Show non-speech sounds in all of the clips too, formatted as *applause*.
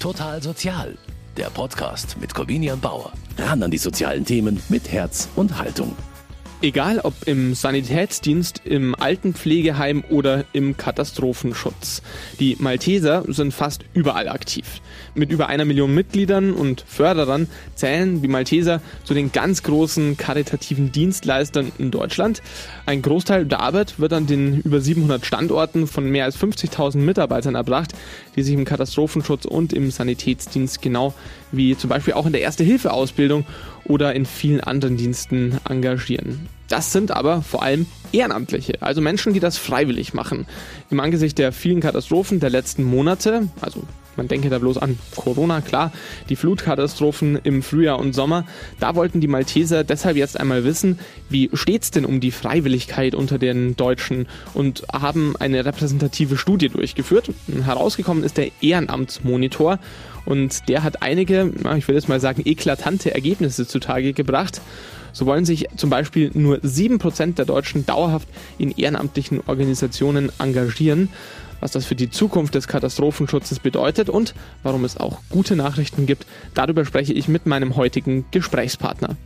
Total Sozial, der Podcast mit Corvinian Bauer. Ran an die sozialen Themen mit Herz und Haltung. Egal ob im Sanitätsdienst, im Altenpflegeheim oder im Katastrophenschutz. Die Malteser sind fast überall aktiv. Mit über einer Million Mitgliedern und Förderern zählen die Malteser zu den ganz großen karitativen Dienstleistern in Deutschland. Ein Großteil der Arbeit wird an den über 700 Standorten von mehr als 50.000 Mitarbeitern erbracht, die sich im Katastrophenschutz und im Sanitätsdienst genau wie zum Beispiel auch in der Erste-Hilfe-Ausbildung oder in vielen anderen Diensten engagieren. Das sind aber vor allem Ehrenamtliche, also Menschen, die das freiwillig machen. Im Angesicht der vielen Katastrophen der letzten Monate, also man denke da bloß an Corona, klar, die Flutkatastrophen im Frühjahr und Sommer. Da wollten die Malteser deshalb jetzt einmal wissen, wie steht's denn um die Freiwilligkeit unter den Deutschen und haben eine repräsentative Studie durchgeführt. Herausgekommen ist der Ehrenamtsmonitor und der hat einige, ich will jetzt mal sagen, eklatante Ergebnisse zutage gebracht. So wollen sich zum Beispiel nur 7% der Deutschen dauerhaft in ehrenamtlichen Organisationen engagieren was das für die Zukunft des Katastrophenschutzes bedeutet und warum es auch gute Nachrichten gibt. Darüber spreche ich mit meinem heutigen Gesprächspartner.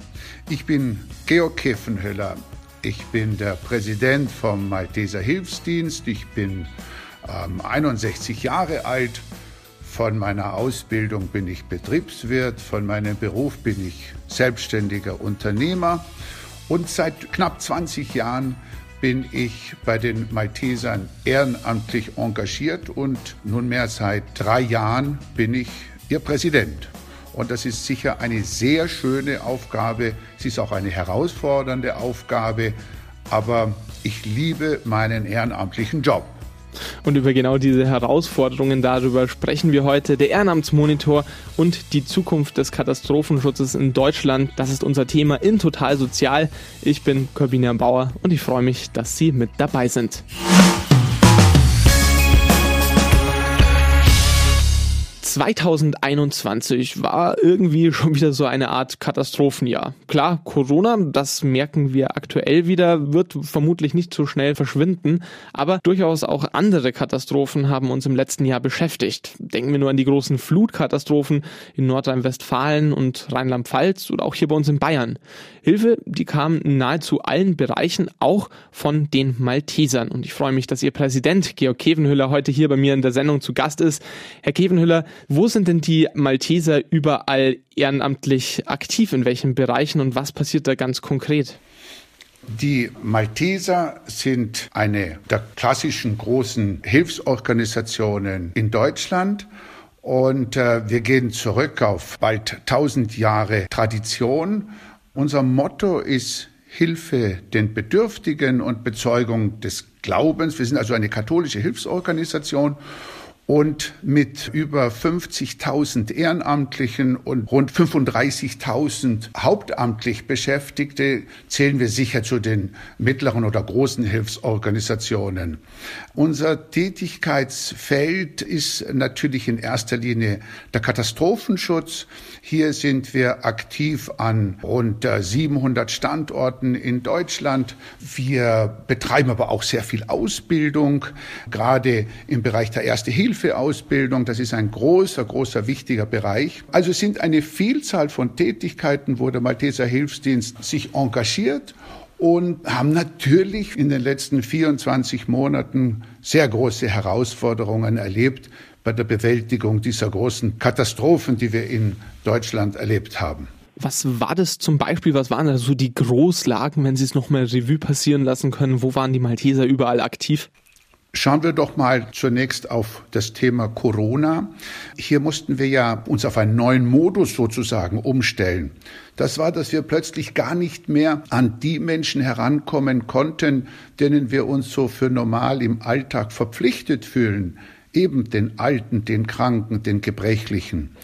Ich bin Georg Kiffenhöller. Ich bin der Präsident vom Malteser Hilfsdienst. Ich bin ähm, 61 Jahre alt. Von meiner Ausbildung bin ich Betriebswirt, von meinem Beruf bin ich selbstständiger Unternehmer und seit knapp 20 Jahren bin ich bei den Maltesern ehrenamtlich engagiert und nunmehr seit drei Jahren bin ich ihr Präsident. Und das ist sicher eine sehr schöne Aufgabe. Es ist auch eine herausfordernde Aufgabe. Aber ich liebe meinen ehrenamtlichen Job. Und über genau diese Herausforderungen darüber sprechen wir heute. Der Ehrenamtsmonitor und die Zukunft des Katastrophenschutzes in Deutschland. Das ist unser Thema in Total Sozial. Ich bin Corbinian Bauer und ich freue mich, dass Sie mit dabei sind. 2021 war irgendwie schon wieder so eine Art Katastrophenjahr. Klar, Corona, das merken wir aktuell wieder, wird vermutlich nicht so schnell verschwinden, aber durchaus auch andere Katastrophen haben uns im letzten Jahr beschäftigt. Denken wir nur an die großen Flutkatastrophen in Nordrhein-Westfalen und Rheinland-Pfalz oder auch hier bei uns in Bayern. Hilfe, die kam in nahezu allen Bereichen, auch von den Maltesern. Und ich freue mich, dass Ihr Präsident Georg Kevenhüller heute hier bei mir in der Sendung zu Gast ist. Herr Kevenhüller, wo sind denn die Malteser überall ehrenamtlich aktiv? In welchen Bereichen und was passiert da ganz konkret? Die Malteser sind eine der klassischen großen Hilfsorganisationen in Deutschland. Und äh, wir gehen zurück auf bald 1000 Jahre Tradition. Unser Motto ist Hilfe den Bedürftigen und Bezeugung des Glaubens. Wir sind also eine katholische Hilfsorganisation und mit über 50.000 Ehrenamtlichen und rund 35.000 hauptamtlich Beschäftigte zählen wir sicher zu den mittleren oder großen Hilfsorganisationen. Unser Tätigkeitsfeld ist natürlich in erster Linie der Katastrophenschutz. Hier sind wir aktiv an rund 700 Standorten in Deutschland. Wir betreiben aber auch sehr viel Ausbildung, gerade im Bereich der Erste Hilfe Hilfeausbildung. Das ist ein großer, großer, wichtiger Bereich. Also es sind eine Vielzahl von Tätigkeiten, wo der Malteser Hilfsdienst sich engagiert und haben natürlich in den letzten 24 Monaten sehr große Herausforderungen erlebt bei der Bewältigung dieser großen Katastrophen, die wir in Deutschland erlebt haben. Was war das zum Beispiel? Was waren da so die Großlagen, wenn Sie es nochmal Revue passieren lassen können? Wo waren die Malteser überall aktiv? Schauen wir doch mal zunächst auf das Thema Corona. Hier mussten wir ja uns auf einen neuen Modus sozusagen umstellen. Das war, dass wir plötzlich gar nicht mehr an die Menschen herankommen konnten, denen wir uns so für normal im Alltag verpflichtet fühlen. Eben den Alten, den Kranken, den Gebrechlichen.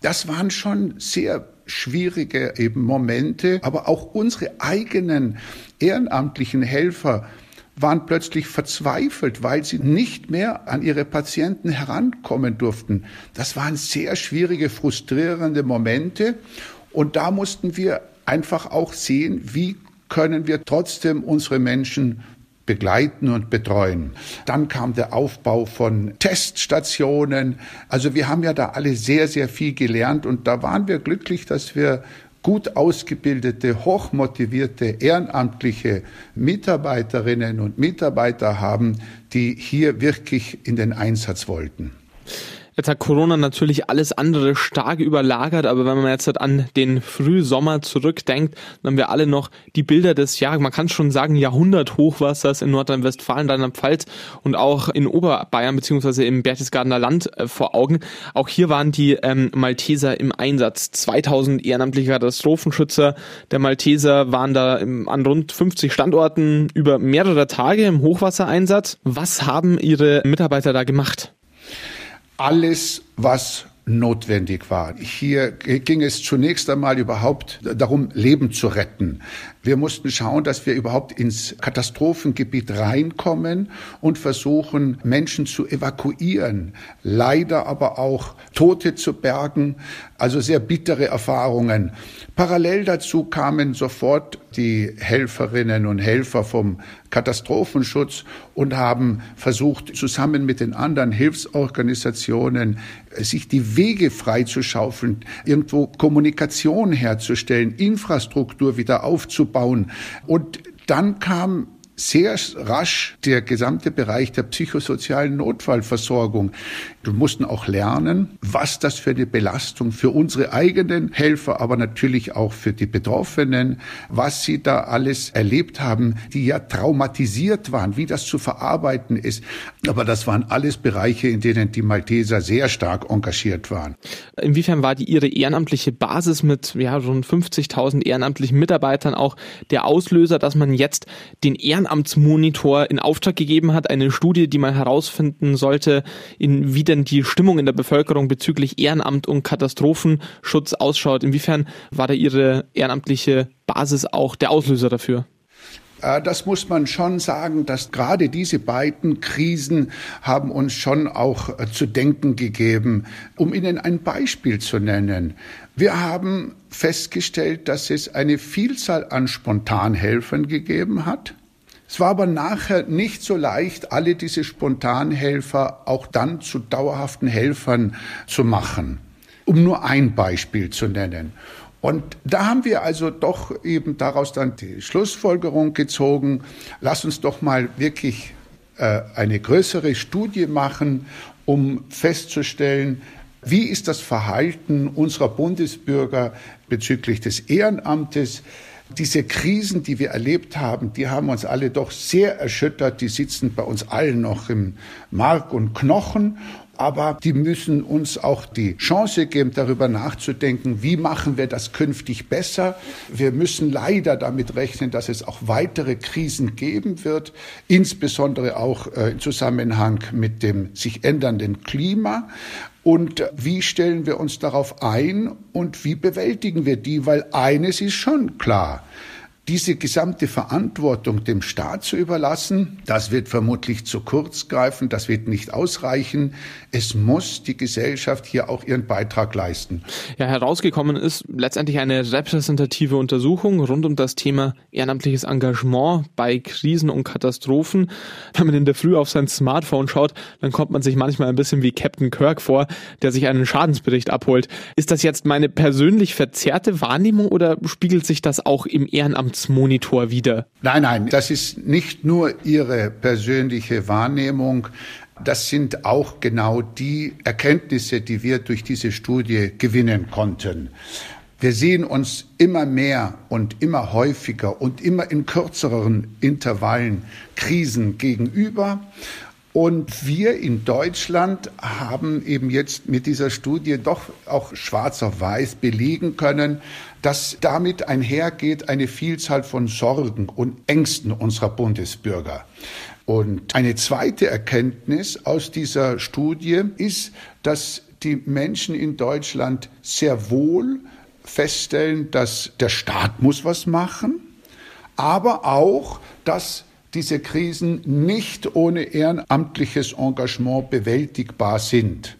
Das waren schon sehr schwierige eben Momente, aber auch unsere eigenen ehrenamtlichen Helfer waren plötzlich verzweifelt, weil sie nicht mehr an ihre Patienten herankommen durften. Das waren sehr schwierige, frustrierende Momente. Und da mussten wir einfach auch sehen, wie können wir trotzdem unsere Menschen begleiten und betreuen. Dann kam der Aufbau von Teststationen. Also wir haben ja da alle sehr, sehr viel gelernt und da waren wir glücklich, dass wir gut ausgebildete, hochmotivierte, ehrenamtliche Mitarbeiterinnen und Mitarbeiter haben, die hier wirklich in den Einsatz wollten. Jetzt hat Corona natürlich alles andere stark überlagert, aber wenn man jetzt halt an den Frühsommer zurückdenkt, dann haben wir alle noch die Bilder des, ja, man kann schon sagen, Jahrhunderthochwassers in Nordrhein-Westfalen, Rheinland-Pfalz und auch in Oberbayern beziehungsweise im Berchtesgadener Land äh, vor Augen. Auch hier waren die ähm, Malteser im Einsatz. 2000 ehrenamtliche Katastrophenschützer der Malteser waren da im, an rund 50 Standorten über mehrere Tage im Hochwassereinsatz. Was haben Ihre Mitarbeiter da gemacht? Alles, was notwendig war. Hier ging es zunächst einmal überhaupt darum, Leben zu retten. Wir mussten schauen, dass wir überhaupt ins Katastrophengebiet reinkommen und versuchen, Menschen zu evakuieren, leider aber auch Tote zu bergen, also sehr bittere Erfahrungen. Parallel dazu kamen sofort die Helferinnen und Helfer vom Katastrophenschutz und haben versucht, zusammen mit den anderen Hilfsorganisationen sich die Wege freizuschaufeln, irgendwo Kommunikation herzustellen, Infrastruktur wieder aufzubauen aufbauen. Und dann kam sehr rasch der gesamte Bereich der psychosozialen Notfallversorgung. Wir mussten auch lernen, was das für eine Belastung für unsere eigenen Helfer, aber natürlich auch für die Betroffenen, was sie da alles erlebt haben, die ja traumatisiert waren, wie das zu verarbeiten ist. Aber das waren alles Bereiche, in denen die Malteser sehr stark engagiert waren. Inwiefern war die ihre ehrenamtliche Basis mit ja, rund 50.000 ehrenamtlichen Mitarbeitern auch der Auslöser, dass man jetzt den Ehren Ehrenamtsmonitor in Auftrag gegeben hat, eine Studie, die mal herausfinden sollte, in, wie denn die Stimmung in der Bevölkerung bezüglich Ehrenamt und Katastrophenschutz ausschaut. Inwiefern war da Ihre ehrenamtliche Basis auch der Auslöser dafür? Äh, das muss man schon sagen, dass gerade diese beiden Krisen haben uns schon auch äh, zu denken gegeben. Um Ihnen ein Beispiel zu nennen. Wir haben festgestellt, dass es eine Vielzahl an Spontanhelfern gegeben hat. Es war aber nachher nicht so leicht, alle diese Spontanhelfer auch dann zu dauerhaften Helfern zu machen. Um nur ein Beispiel zu nennen. Und da haben wir also doch eben daraus dann die Schlussfolgerung gezogen, lass uns doch mal wirklich äh, eine größere Studie machen, um festzustellen, wie ist das Verhalten unserer Bundesbürger bezüglich des Ehrenamtes? Diese Krisen, die wir erlebt haben, die haben uns alle doch sehr erschüttert. Die sitzen bei uns allen noch im Mark und Knochen aber die müssen uns auch die Chance geben, darüber nachzudenken, wie machen wir das künftig besser. Wir müssen leider damit rechnen, dass es auch weitere Krisen geben wird, insbesondere auch äh, im Zusammenhang mit dem sich ändernden Klima. Und wie stellen wir uns darauf ein und wie bewältigen wir die? Weil eines ist schon klar diese gesamte Verantwortung dem Staat zu überlassen, das wird vermutlich zu kurz greifen, das wird nicht ausreichen. Es muss die Gesellschaft hier auch ihren Beitrag leisten. Ja, herausgekommen ist letztendlich eine repräsentative Untersuchung rund um das Thema ehrenamtliches Engagement bei Krisen und Katastrophen. Wenn man in der Früh auf sein Smartphone schaut, dann kommt man sich manchmal ein bisschen wie Captain Kirk vor, der sich einen Schadensbericht abholt. Ist das jetzt meine persönlich verzerrte Wahrnehmung oder spiegelt sich das auch im Ehrenamt Amtsmonitor wieder? Nein, nein, das ist nicht nur Ihre persönliche Wahrnehmung. Das sind auch genau die Erkenntnisse, die wir durch diese Studie gewinnen konnten. Wir sehen uns immer mehr und immer häufiger und immer in kürzeren Intervallen Krisen gegenüber. Und wir in Deutschland haben eben jetzt mit dieser Studie doch auch schwarz auf weiß belegen können, dass damit einhergeht eine Vielzahl von Sorgen und Ängsten unserer Bundesbürger. Und eine zweite Erkenntnis aus dieser Studie ist, dass die Menschen in Deutschland sehr wohl feststellen, dass der Staat muss was machen, aber auch, dass diese Krisen nicht ohne ehrenamtliches Engagement bewältigbar sind.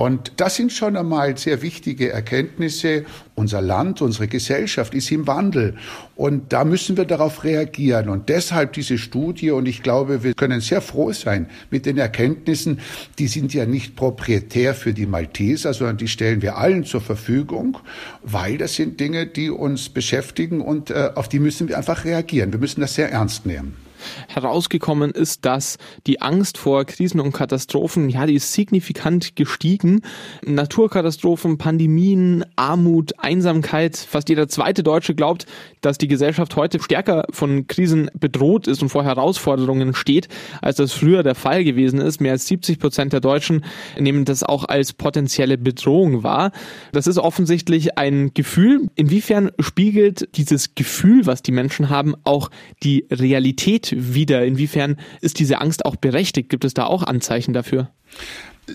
Und das sind schon einmal sehr wichtige Erkenntnisse. Unser Land, unsere Gesellschaft ist im Wandel. Und da müssen wir darauf reagieren. Und deshalb diese Studie. Und ich glaube, wir können sehr froh sein mit den Erkenntnissen. Die sind ja nicht proprietär für die Malteser, sondern die stellen wir allen zur Verfügung, weil das sind Dinge, die uns beschäftigen und äh, auf die müssen wir einfach reagieren. Wir müssen das sehr ernst nehmen herausgekommen ist, dass die Angst vor Krisen und Katastrophen, ja, die ist signifikant gestiegen. Naturkatastrophen, Pandemien, Armut, Einsamkeit. Fast jeder zweite Deutsche glaubt, dass die Gesellschaft heute stärker von Krisen bedroht ist und vor Herausforderungen steht, als das früher der Fall gewesen ist. Mehr als 70 Prozent der Deutschen nehmen das auch als potenzielle Bedrohung wahr. Das ist offensichtlich ein Gefühl. Inwiefern spiegelt dieses Gefühl, was die Menschen haben, auch die Realität wieder? Inwiefern ist diese Angst auch berechtigt? Gibt es da auch Anzeichen dafür?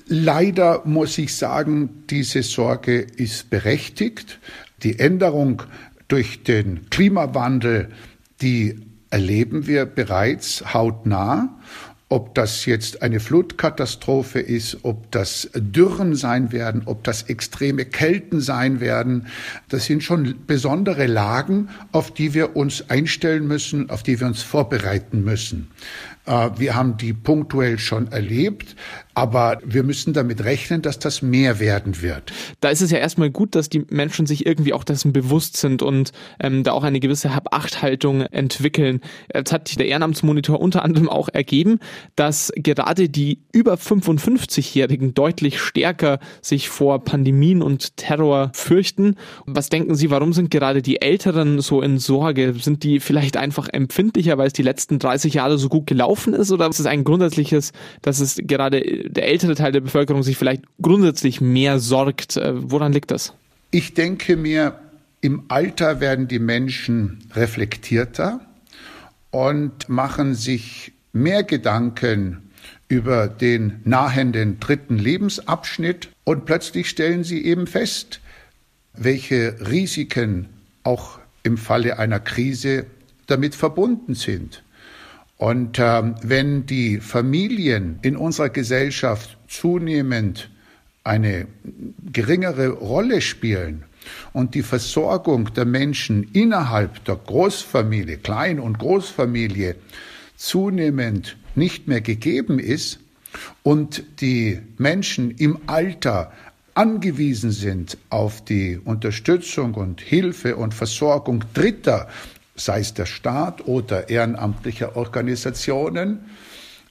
Leider muss ich sagen, diese Sorge ist berechtigt. Die Änderung durch den Klimawandel, die erleben wir bereits hautnah. Ob das jetzt eine Flutkatastrophe ist, ob das Dürren sein werden, ob das extreme Kälten sein werden, das sind schon besondere Lagen, auf die wir uns einstellen müssen, auf die wir uns vorbereiten müssen. Äh, wir haben die punktuell schon erlebt, aber wir müssen damit rechnen, dass das mehr werden wird. Da ist es ja erstmal gut, dass die Menschen sich irgendwie auch dessen bewusst sind und ähm, da auch eine gewisse Hab-Acht-Haltung entwickeln. Jetzt hat der Ehrenamtsmonitor unter anderem auch ergeben, dass gerade die über 55-Jährigen deutlich stärker sich vor Pandemien und Terror fürchten. Was denken Sie, warum sind gerade die Älteren so in Sorge? Sind die vielleicht einfach empfindlicher, weil es die letzten 30 Jahre so gut gelaufen gelaufen ist oder ist es ein grundsätzliches, dass es gerade der ältere Teil der Bevölkerung sich vielleicht grundsätzlich mehr sorgt? Äh, woran liegt das? Ich denke mir, im Alter werden die Menschen reflektierter und machen sich mehr Gedanken über den nahenden dritten Lebensabschnitt und plötzlich stellen sie eben fest, welche Risiken auch im Falle einer Krise damit verbunden sind. Und äh, wenn die Familien in unserer Gesellschaft zunehmend eine geringere Rolle spielen und die Versorgung der Menschen innerhalb der Großfamilie, Klein- und Großfamilie zunehmend nicht mehr gegeben ist und die Menschen im Alter angewiesen sind auf die Unterstützung und Hilfe und Versorgung Dritter, sei es der Staat oder ehrenamtlicher Organisationen,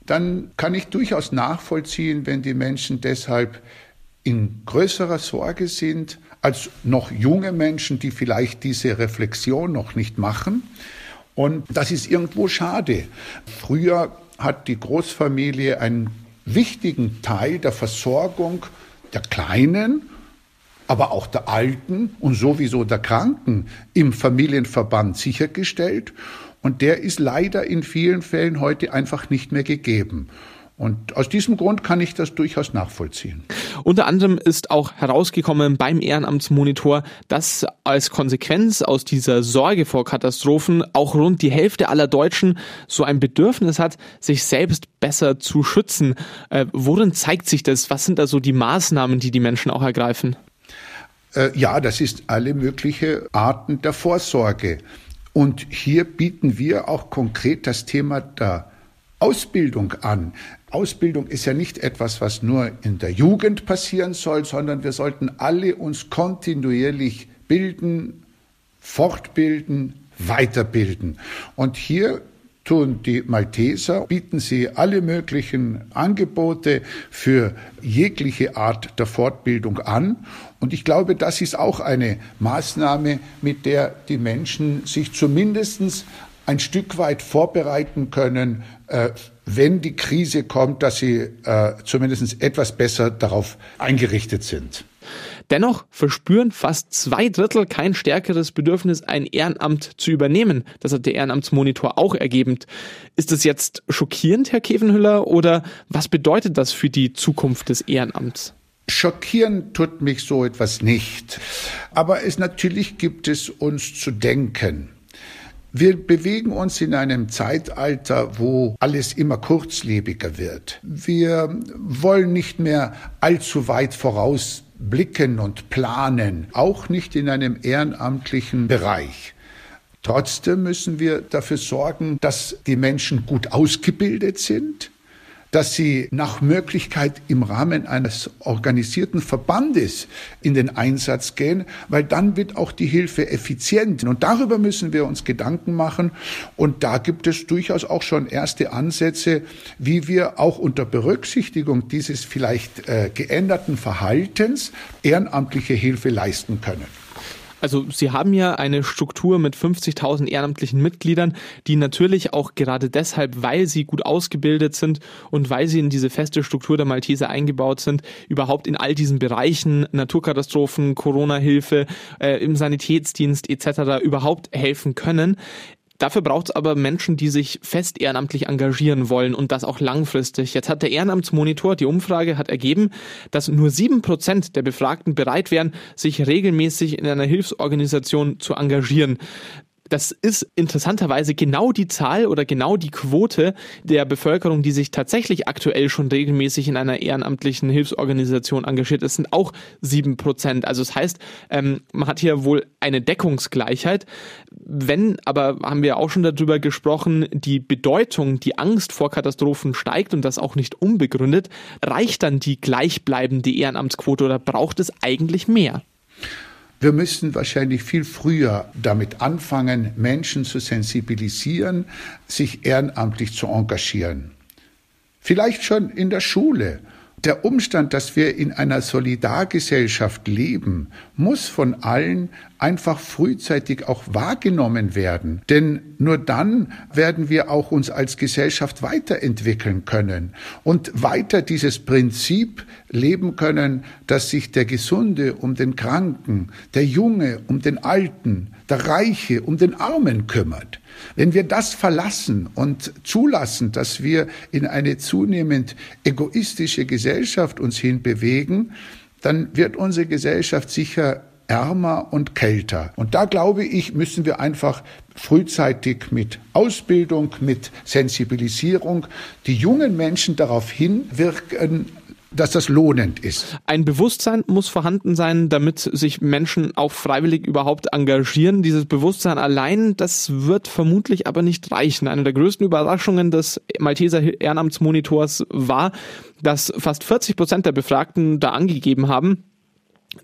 dann kann ich durchaus nachvollziehen, wenn die Menschen deshalb in größerer Sorge sind als noch junge Menschen, die vielleicht diese Reflexion noch nicht machen. Und das ist irgendwo schade. Früher hat die Großfamilie einen wichtigen Teil der Versorgung der Kleinen aber auch der Alten und sowieso der Kranken im Familienverband sichergestellt. Und der ist leider in vielen Fällen heute einfach nicht mehr gegeben. Und aus diesem Grund kann ich das durchaus nachvollziehen. Unter anderem ist auch herausgekommen beim Ehrenamtsmonitor, dass als Konsequenz aus dieser Sorge vor Katastrophen auch rund die Hälfte aller Deutschen so ein Bedürfnis hat, sich selbst besser zu schützen. Äh, worin zeigt sich das? Was sind da so die Maßnahmen, die die Menschen auch ergreifen? Äh, ja, das ist alle mögliche Arten der Vorsorge. Und hier bieten wir auch konkret das Thema der Ausbildung an. Ausbildung ist ja nicht etwas, was nur in der Jugend passieren soll, sondern wir sollten alle uns kontinuierlich bilden, fortbilden, weiterbilden. Und hier tun die Malteser, bieten sie alle möglichen Angebote für jegliche Art der Fortbildung an. Und ich glaube, das ist auch eine Maßnahme, mit der die Menschen sich zumindest ein Stück weit vorbereiten können, äh, wenn die Krise kommt, dass sie äh, zumindest etwas besser darauf eingerichtet sind. Dennoch verspüren fast zwei Drittel kein stärkeres Bedürfnis, ein Ehrenamt zu übernehmen. Das hat der Ehrenamtsmonitor auch ergeben. Ist das jetzt schockierend, Herr Kevenhüller, oder was bedeutet das für die Zukunft des Ehrenamts? Schockieren tut mich so etwas nicht. Aber es natürlich gibt es uns zu denken. Wir bewegen uns in einem Zeitalter, wo alles immer kurzlebiger wird. Wir wollen nicht mehr allzu weit vorausblicken und planen, auch nicht in einem ehrenamtlichen Bereich. Trotzdem müssen wir dafür sorgen, dass die Menschen gut ausgebildet sind, dass sie nach Möglichkeit im Rahmen eines organisierten Verbandes in den Einsatz gehen, weil dann wird auch die Hilfe effizient. Und darüber müssen wir uns Gedanken machen. Und da gibt es durchaus auch schon erste Ansätze, wie wir auch unter Berücksichtigung dieses vielleicht äh, geänderten Verhaltens ehrenamtliche Hilfe leisten können. Also Sie haben ja eine Struktur mit 50.000 ehrenamtlichen Mitgliedern, die natürlich auch gerade deshalb, weil sie gut ausgebildet sind und weil sie in diese feste Struktur der Malteser eingebaut sind, überhaupt in all diesen Bereichen Naturkatastrophen, Corona-Hilfe, äh, im Sanitätsdienst etc. überhaupt helfen können. Dafür braucht es aber Menschen, die sich fest ehrenamtlich engagieren wollen und das auch langfristig. Jetzt hat der Ehrenamtsmonitor, die Umfrage hat ergeben, dass nur sieben Prozent der Befragten bereit wären, sich regelmäßig in einer Hilfsorganisation zu engagieren das ist interessanterweise genau die Zahl oder genau die Quote der Bevölkerung, die sich tatsächlich aktuell schon regelmäßig in einer ehrenamtlichen Hilfsorganisation engagiert. Es sind auch sieben Prozent. Also das heißt, ähm, man hat hier wohl eine Deckungsgleichheit. Wenn, aber haben wir auch schon darüber gesprochen, die Bedeutung, die Angst vor Katastrophen steigt und das auch nicht unbegründet, reicht dann die gleichbleibende Ehrenamtsquote oder braucht es eigentlich mehr? Wir müssen wahrscheinlich viel früher damit anfangen, Menschen zu sensibilisieren, sich ehrenamtlich zu engagieren. Vielleicht schon in der Schule der Umstand, dass wir in einer Solidargesellschaft leben, muss von allen einfach frühzeitig auch wahrgenommen werden. Denn nur dann werden wir auch uns als Gesellschaft weiterentwickeln können und weiter dieses Prinzip leben können, dass sich der Gesunde um den Kranken, der Junge um den Alten, der Reiche um den Armen kümmert. Wenn wir das verlassen und zulassen, dass wir in eine zunehmend egoistische Gesellschaft uns hinbewegen, dann wird unsere Gesellschaft sicher ärmer und kälter. Und da glaube ich, müssen wir einfach frühzeitig mit Ausbildung, mit Sensibilisierung die jungen Menschen darauf hinwirken, dass das lohnend ist. Ein Bewusstsein muss vorhanden sein, damit sich Menschen auch freiwillig überhaupt engagieren. Dieses Bewusstsein allein, das wird vermutlich aber nicht reichen. Eine der größten Überraschungen des Malteser Ehrenamtsmonitors war, dass fast 40 Prozent der Befragten da angegeben haben,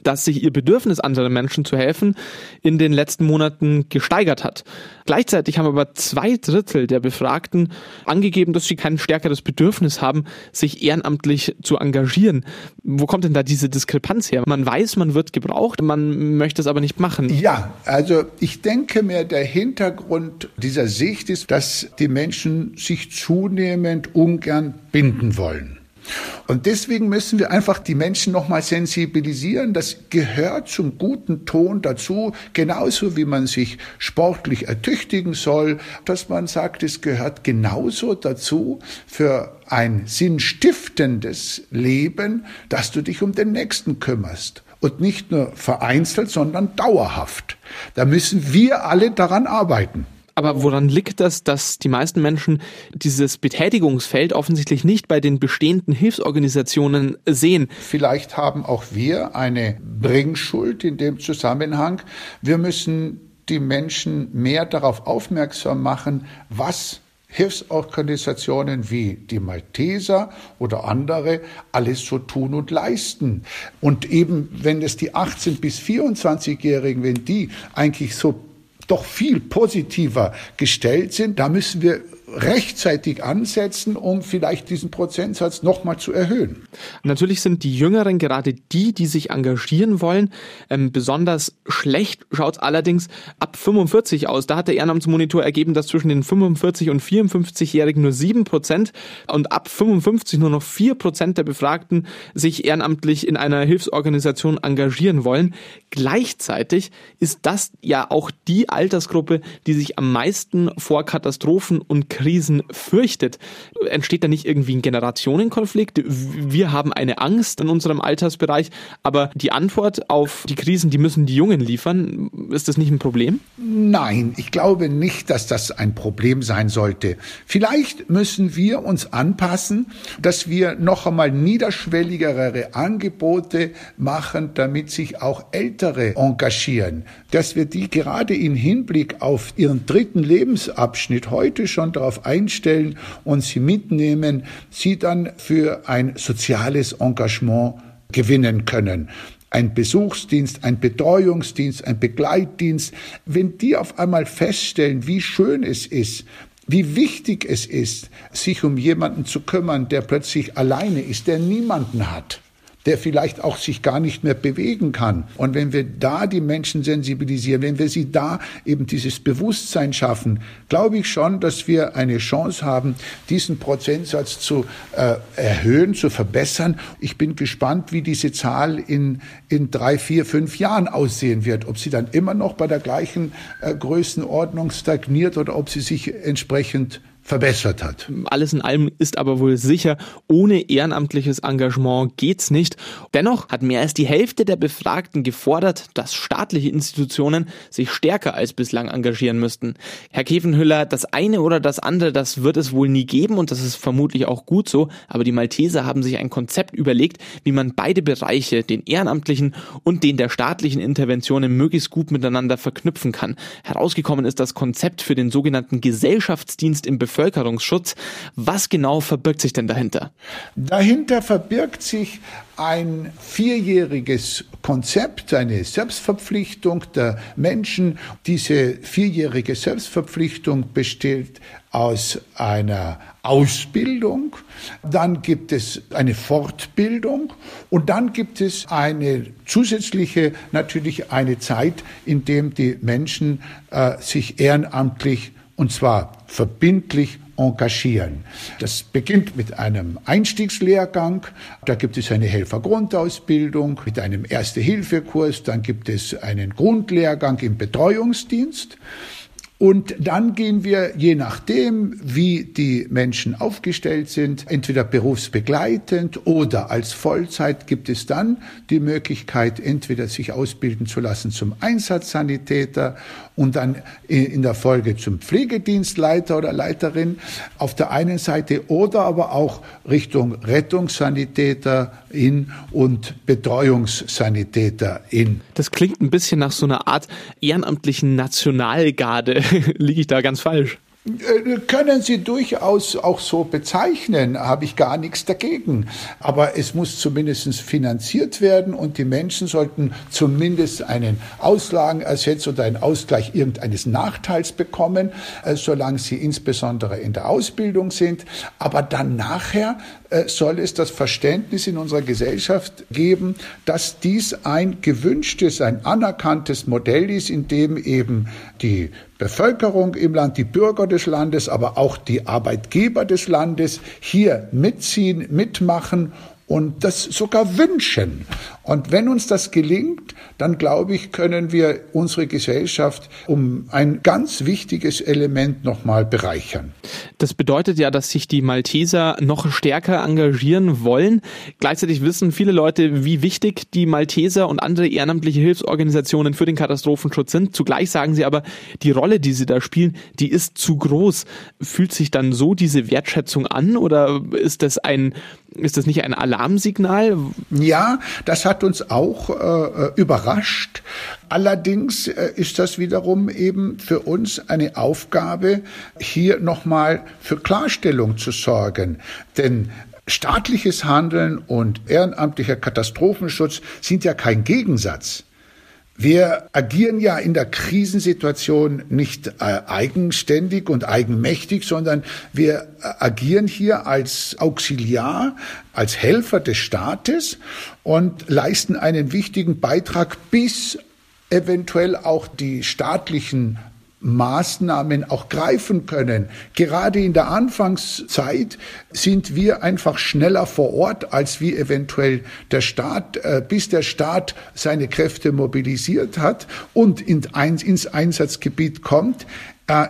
dass sich ihr Bedürfnis, anderen Menschen zu helfen, in den letzten Monaten gesteigert hat. Gleichzeitig haben aber zwei Drittel der Befragten angegeben, dass sie kein stärkeres Bedürfnis haben, sich ehrenamtlich zu engagieren. Wo kommt denn da diese Diskrepanz her? Man weiß, man wird gebraucht, man möchte es aber nicht machen. Ja, also ich denke mir, der Hintergrund dieser Sicht ist, dass die Menschen sich zunehmend ungern binden wollen. Und deswegen müssen wir einfach die Menschen nochmal sensibilisieren. Das gehört zum guten Ton dazu, genauso wie man sich sportlich ertüchtigen soll, dass man sagt, es gehört genauso dazu für ein sinnstiftendes Leben, dass du dich um den Nächsten kümmerst. Und nicht nur vereinzelt, sondern dauerhaft. Da müssen wir alle daran arbeiten. Aber woran liegt das, dass die meisten Menschen dieses Betätigungsfeld offensichtlich nicht bei den bestehenden Hilfsorganisationen sehen? Vielleicht haben auch wir eine Bringschuld in dem Zusammenhang. Wir müssen die Menschen mehr darauf aufmerksam machen, was Hilfsorganisationen wie die Malteser oder andere alles so tun und leisten. Und eben, wenn es die 18- bis 24-Jährigen, wenn die eigentlich so doch viel positiver gestellt sind. Da müssen wir rechtzeitig ansetzen, um vielleicht diesen Prozentsatz nochmal zu erhöhen. Natürlich sind die Jüngeren gerade die, die sich engagieren wollen. Ähm, besonders schlecht schaut es allerdings ab 45 aus. Da hat der Ehrenamtsmonitor ergeben, dass zwischen den 45 und 54-Jährigen nur 7 Prozent und ab 55 nur noch 4 Prozent der Befragten sich ehrenamtlich in einer Hilfsorganisation engagieren wollen. Gleichzeitig ist das ja auch die Altersgruppe, die sich am meisten vor Katastrophen und Krisen fürchtet. Entsteht da nicht irgendwie ein Generationenkonflikt? Wir haben eine Angst in unserem Altersbereich, aber die Antwort auf die Krisen, die müssen die Jungen liefern. Ist das nicht ein Problem? Nein, ich glaube nicht, dass das ein Problem sein sollte. Vielleicht müssen wir uns anpassen, dass wir noch einmal niederschwelligere Angebote machen, damit sich auch Ältere engagieren, dass wir die gerade in Hinblick auf ihren dritten Lebensabschnitt heute schon darauf einstellen und sie mitnehmen, sie dann für ein soziales Engagement gewinnen können. Ein Besuchsdienst, ein Betreuungsdienst, ein Begleitdienst, wenn die auf einmal feststellen, wie schön es ist, wie wichtig es ist, sich um jemanden zu kümmern, der plötzlich alleine ist, der niemanden hat, der vielleicht auch sich gar nicht mehr bewegen kann. Und wenn wir da die Menschen sensibilisieren, wenn wir sie da eben dieses Bewusstsein schaffen, glaube ich schon, dass wir eine Chance haben, diesen Prozentsatz zu äh, erhöhen, zu verbessern. Ich bin gespannt, wie diese Zahl in, in drei, vier, fünf Jahren aussehen wird. Ob sie dann immer noch bei der gleichen äh, Größenordnung stagniert oder ob sie sich entsprechend verbessert hat. Alles in allem ist aber wohl sicher, ohne ehrenamtliches Engagement geht's nicht. Dennoch hat mehr als die Hälfte der Befragten gefordert, dass staatliche Institutionen sich stärker als bislang engagieren müssten. Herr Kevenhüller, das eine oder das andere, das wird es wohl nie geben und das ist vermutlich auch gut so, aber die Malteser haben sich ein Konzept überlegt, wie man beide Bereiche, den ehrenamtlichen und den der staatlichen Interventionen möglichst gut miteinander verknüpfen kann. Herausgekommen ist das Konzept für den sogenannten Gesellschaftsdienst im Bevölkerungsschutz Bevölkerungsschutz. Was genau verbirgt sich denn dahinter? Dahinter verbirgt sich ein vierjähriges Konzept, eine Selbstverpflichtung der Menschen. Diese vierjährige Selbstverpflichtung besteht aus einer Ausbildung, dann gibt es eine Fortbildung und dann gibt es eine zusätzliche, natürlich eine Zeit, in dem die Menschen äh, sich ehrenamtlich und zwar verbindlich engagieren. Das beginnt mit einem Einstiegslehrgang, da gibt es eine Helfergrundausbildung mit einem Erste-Hilfe-Kurs, dann gibt es einen Grundlehrgang im Betreuungsdienst. Und dann gehen wir, je nachdem, wie die Menschen aufgestellt sind, entweder berufsbegleitend oder als Vollzeit gibt es dann die Möglichkeit, entweder sich ausbilden zu lassen zum Einsatzsanitäter und dann in der Folge zum Pflegedienstleiter oder Leiterin auf der einen Seite oder aber auch Richtung Rettungssanitäterin und Betreuungssanitäterin. Das klingt ein bisschen nach so einer Art ehrenamtlichen Nationalgarde. *laughs* Liege ich da ganz falsch? Äh, können Sie durchaus auch so bezeichnen, habe ich gar nichts dagegen. Aber es muss zumindest finanziert werden und die Menschen sollten zumindest einen Auslagenersatz oder einen Ausgleich irgendeines Nachteils bekommen, äh, solange sie insbesondere in der Ausbildung sind. Aber dann nachher soll es das Verständnis in unserer Gesellschaft geben, dass dies ein gewünschtes, ein anerkanntes Modell ist, in dem eben die Bevölkerung im Land, die Bürger des Landes, aber auch die Arbeitgeber des Landes hier mitziehen, mitmachen und das sogar wünschen. Und wenn uns das gelingt, dann glaube ich, können wir unsere Gesellschaft um ein ganz wichtiges Element nochmal bereichern. Das bedeutet ja, dass sich die Malteser noch stärker engagieren wollen. Gleichzeitig wissen viele Leute, wie wichtig die Malteser und andere ehrenamtliche Hilfsorganisationen für den Katastrophenschutz sind. Zugleich sagen sie aber, die Rolle, die sie da spielen, die ist zu groß. Fühlt sich dann so diese Wertschätzung an oder ist das ein, ist das nicht ein Alarmsignal? Ja, das hat uns auch äh, überrascht. Allerdings äh, ist das wiederum eben für uns eine Aufgabe, hier nochmal für Klarstellung zu sorgen. Denn staatliches Handeln und ehrenamtlicher Katastrophenschutz sind ja kein Gegensatz. Wir agieren ja in der Krisensituation nicht äh, eigenständig und eigenmächtig, sondern wir äh, agieren hier als Auxiliar, als Helfer des Staates und leisten einen wichtigen Beitrag, bis eventuell auch die staatlichen Maßnahmen auch greifen können. Gerade in der Anfangszeit sind wir einfach schneller vor Ort, als wie eventuell der Staat, äh, bis der Staat seine Kräfte mobilisiert hat und ins Einsatzgebiet kommt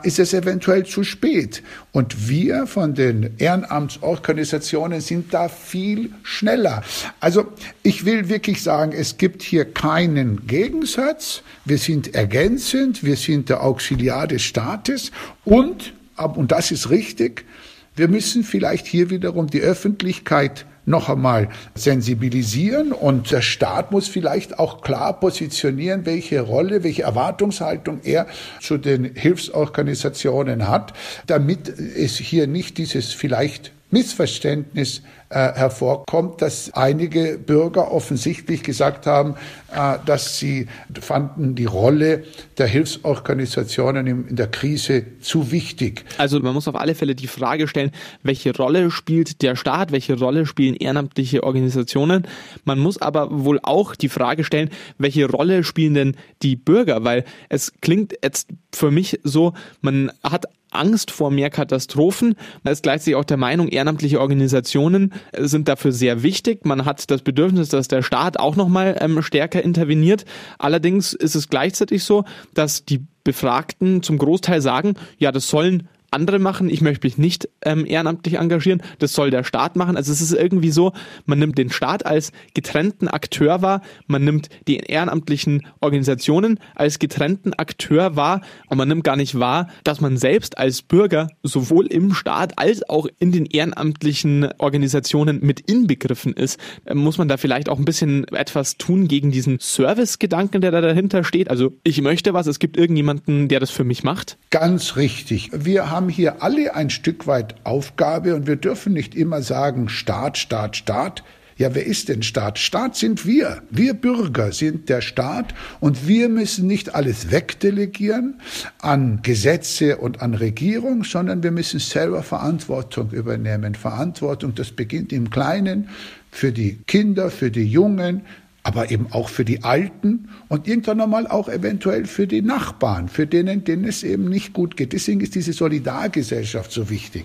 ist es eventuell zu spät. Und wir von den Ehrenamtsorganisationen sind da viel schneller. Also ich will wirklich sagen, es gibt hier keinen Gegensatz. Wir sind ergänzend, wir sind der Auxiliar des Staates und, und das ist richtig, wir müssen vielleicht hier wiederum die Öffentlichkeit noch einmal sensibilisieren und der Staat muss vielleicht auch klar positionieren, welche Rolle, welche Erwartungshaltung er zu den Hilfsorganisationen hat, damit es hier nicht dieses vielleicht Missverständnis äh, hervorkommt, dass einige Bürger offensichtlich gesagt haben, äh, dass sie fanden die Rolle der Hilfsorganisationen in, in der Krise zu wichtig. Also man muss auf alle Fälle die Frage stellen, welche Rolle spielt der Staat, welche Rolle spielen ehrenamtliche Organisationen? Man muss aber wohl auch die Frage stellen, welche Rolle spielen denn die Bürger? Weil es klingt jetzt für mich so, man hat Angst vor mehr Katastrophen. Man ist gleichzeitig auch der Meinung, ehrenamtliche Organisationen sind dafür sehr wichtig. Man hat das Bedürfnis, dass der Staat auch nochmal ähm, stärker interveniert. Allerdings ist es gleichzeitig so, dass die Befragten zum Großteil sagen, ja, das sollen andere machen, ich möchte mich nicht ähm, ehrenamtlich engagieren, das soll der Staat machen. Also es ist irgendwie so, man nimmt den Staat als getrennten Akteur wahr, man nimmt die ehrenamtlichen Organisationen als getrennten Akteur wahr und man nimmt gar nicht wahr, dass man selbst als Bürger sowohl im Staat als auch in den ehrenamtlichen Organisationen mit inbegriffen ist. Ähm, muss man da vielleicht auch ein bisschen etwas tun gegen diesen Service-Gedanken, der da dahinter steht? Also ich möchte was, es gibt irgendjemanden, der das für mich macht? Ganz richtig. Wir haben haben hier alle ein Stück weit Aufgabe und wir dürfen nicht immer sagen Staat, Staat, Staat. Ja, wer ist denn Staat? Staat sind wir. Wir Bürger sind der Staat und wir müssen nicht alles wegdelegieren an Gesetze und an Regierung, sondern wir müssen selber Verantwortung übernehmen. Verantwortung, das beginnt im Kleinen für die Kinder, für die Jungen, aber eben auch für die Alten und irgendwann einmal auch eventuell für die Nachbarn, für denen, denen es eben nicht gut geht. Deswegen ist diese Solidargesellschaft so wichtig.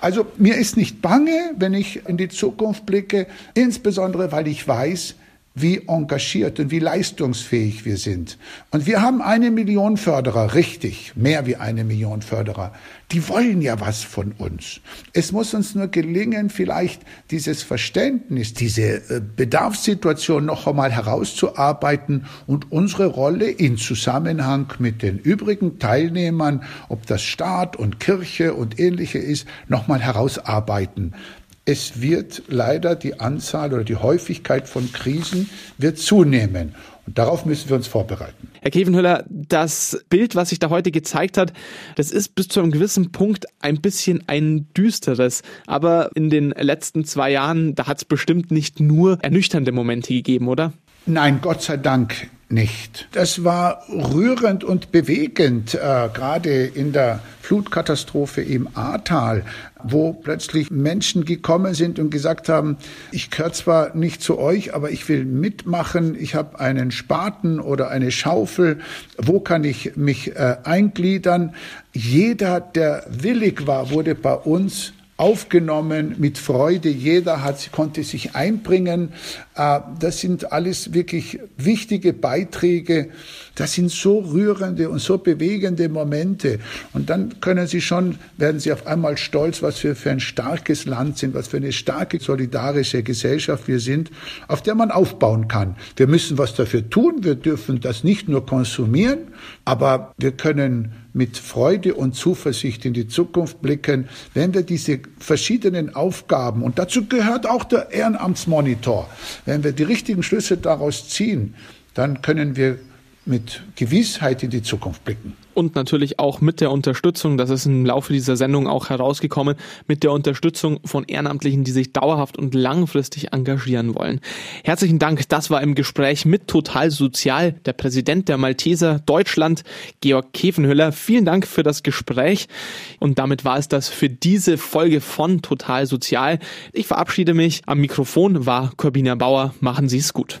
Also mir ist nicht bange, wenn ich in die Zukunft blicke, insbesondere weil ich weiß, wie engagiert und wie leistungsfähig wir sind. Und wir haben eine Million Förderer, richtig, mehr wie eine Million Förderer. Die wollen ja was von uns. Es muss uns nur gelingen, vielleicht dieses Verständnis, diese äh, Bedarfssituation noch einmal herauszuarbeiten und unsere Rolle in Zusammenhang mit den übrigen Teilnehmern, ob das Staat und Kirche und ähnliche ist, noch mal herausarbeiten es wird leider die Anzahl oder die Häufigkeit von Krisen wird zunehmen. Und darauf müssen wir uns vorbereiten. Herr Kevenhüller, das Bild, was sich da heute gezeigt hat, das ist bis zu einem gewissen Punkt ein bisschen ein düsteres. Aber in den letzten zwei Jahren, da hat es bestimmt nicht nur ernüchternde Momente gegeben, oder? Nein, Gott sei Dank nicht. Das war rührend und bewegend, äh, gerade in der Flutkatastrophe im Ahrtal, wo plötzlich Menschen gekommen sind und gesagt haben, ich gehöre zwar nicht zu euch, aber ich will mitmachen, ich habe einen Spaten oder eine Schaufel, wo kann ich mich äh, eingliedern? Jeder, der willig war, wurde bei uns aufgenommen mit Freude. Jeder hat, konnte sich einbringen. Äh, das sind alles wirklich wichtige Beiträge. Das sind so rührende und so bewegende Momente. Und dann können Sie schon, werden Sie auf einmal stolz, was wir für ein starkes Land sind, was für eine starke solidarische Gesellschaft wir sind, auf der man aufbauen kann. Wir müssen was dafür tun. Wir dürfen das nicht nur konsumieren, aber wir können mit Freude und Zuversicht in die Zukunft blicken, wenn wir diese verschiedenen Aufgaben, und dazu gehört auch der Ehrenamtsmonitor, wenn wir die richtigen Schlüsse daraus ziehen, dann können wir mit Gewissheit in die Zukunft blicken. Und natürlich auch mit der Unterstützung, das ist im Laufe dieser Sendung auch herausgekommen, mit der Unterstützung von Ehrenamtlichen, die sich dauerhaft und langfristig engagieren wollen. Herzlichen Dank. Das war im Gespräch mit Total Sozial der Präsident der Malteser Deutschland, Georg Kevenhüller. Vielen Dank für das Gespräch. Und damit war es das für diese Folge von Total Sozial. Ich verabschiede mich. Am Mikrofon war Corbina Bauer. Machen Sie es gut.